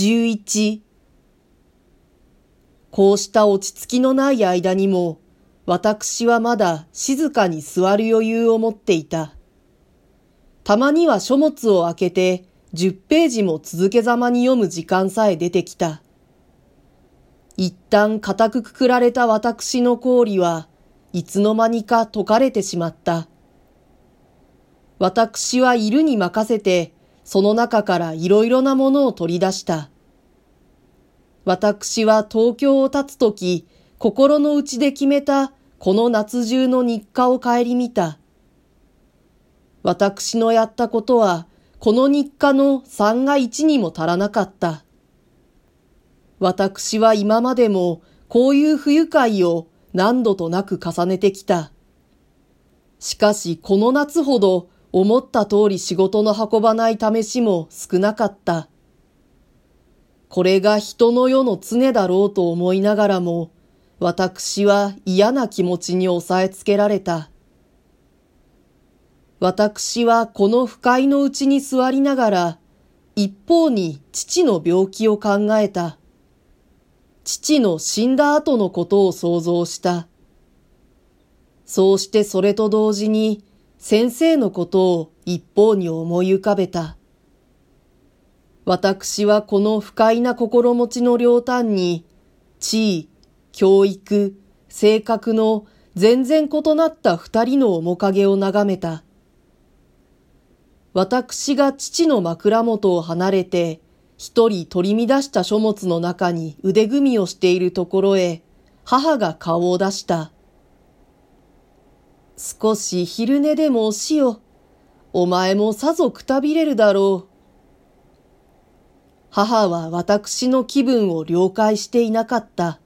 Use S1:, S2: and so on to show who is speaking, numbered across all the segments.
S1: 11こうした落ち着きのない間にも、私はまだ静かに座る余裕を持っていた。たまには書物を開けて10ページも続けざまに読む時間さえ出てきた。一旦固くくくられた私の氷はいつの間にか解かれてしまった。私はいるに任せてその中からいろいろなものを取り出した。私は東京を立つとき、心の内で決めたこの夏中の日課を顧みた。私のやったことは、この日課の3が1にも足らなかった。私は今までもこういう不愉快を何度となく重ねてきた。しかしこの夏ほど思った通り仕事の運ばない試しも少なかった。これが人の世の常だろうと思いながらも、私は嫌な気持ちに抑えつけられた。私はこの不快のうちに座りながら、一方に父の病気を考えた。父の死んだ後のことを想像した。そうしてそれと同時に先生のことを一方に思い浮かべた。私はこの不快な心持ちの両端に、地位、教育、性格の全然異なった二人の面影を眺めた。私が父の枕元を離れて、一人取り乱した書物の中に腕組みをしているところへ、母が顔を出した。少し昼寝でもしよ。お前もさぞくたびれるだろう。母は私の気分を了解していなかった。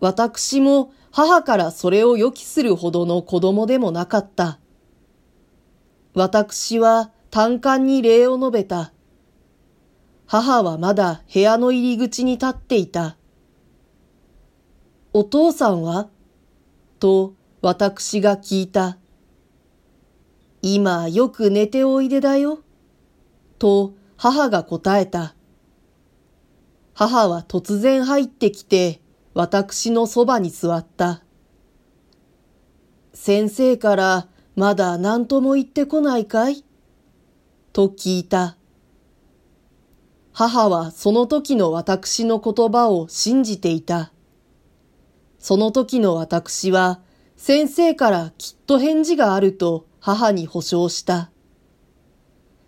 S1: 私も母からそれを予期するほどの子供でもなかった。私は単管に礼を述べた。母はまだ部屋の入り口に立っていた。お父さんは？と私が聞いた。今よく寝ておいでだよ。と母が答えた。母は突然入ってきて、私のそばに座った。先生からまだ何とも言ってこないかい？と聞いた。母はその時の私の言葉を信じていた。その時の私は先生からきっと返事があると母に保証した。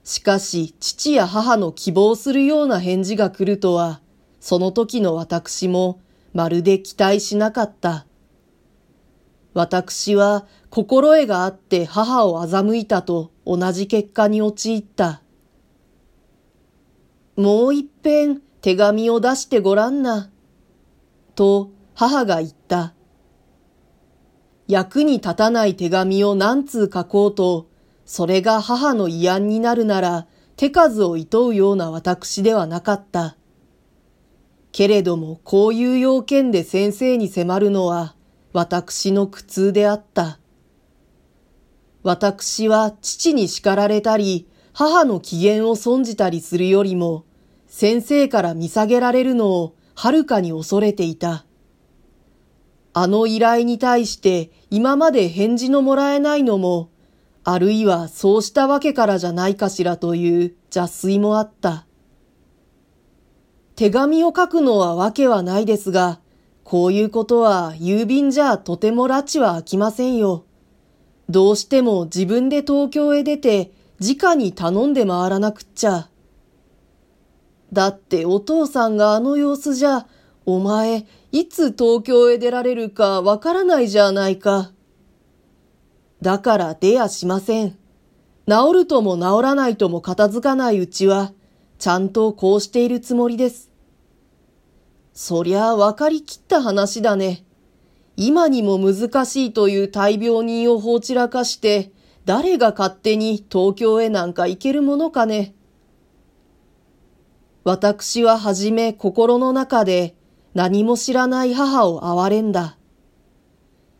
S1: しかし父や母の希望するような返事が来るとは、その時の私もまるで期待しなかった。私は心得があって母を欺いたと同じ結果に陥った。もう一遍手紙を出してごらんな。と母が言った。役に立たない手紙を何通書こうとそれが母の慰安になるなら、手数を厭うような私ではなかった。けれども、こういう要件で先生に迫るのは、私の苦痛であった。私は父に叱られたり、母の機嫌を損じたりするよりも、先生から見下げられるのをはるかに恐れていた。あの依頼に対して今まで返事のもらえないのも、あるいはそうしたわけからじゃないかしらという邪推もあった。手紙を書くのはわけはないですが、こういうことは郵便じゃとても拉致は開きませんよ。どうしても自分で東京へ出て直に頼んで回らなくっちゃ。だってお父さんがあの様子じゃ、お前、いつ東京へ出られるかわからないじゃないか。だから出やしません。治るとも治らないとも片付かないうちは、ちゃんとこうしているつもりです。そりゃあ分かりきった話だね。今にも難しいという大病人を放ちらかして、誰が勝手に東京へなんか行けるものかね。私ははじめ心の中で何も知らない母を憐れんだ。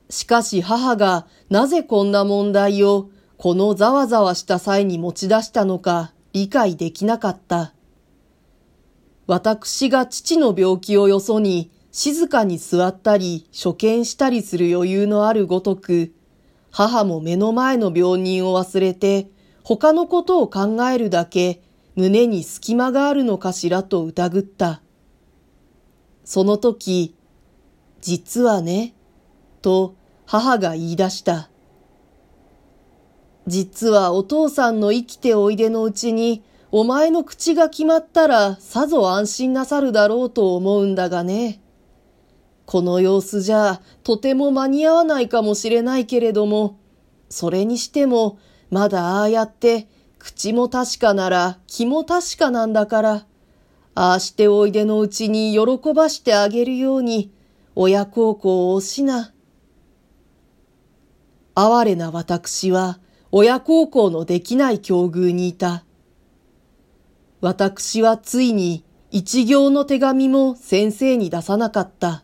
S1: しかし母がなぜこんな問題をこのざわざわした際に持ち出したのか理解できなかった。私が父の病気をよそに静かに座ったり所見したりする余裕のあるごとく、母も目の前の病人を忘れて他のことを考えるだけ胸に隙間があるのかしらと疑った。その時、実はね、と母が言い出した。実はお父さんの生きておいでのうちに、お前の口が決まったらさぞ安心なさるだろうと思うんだがね。この様子じゃとても間に合わないかもしれないけれども、それにしてもまだああやって口も確かなら気も確かなんだから、ああしておいでのうちに喜ばしてあげるように親孝行をしな。哀れな私は親孝行のできない境遇にいた。私はついに一行の手紙も先生に出さなかった。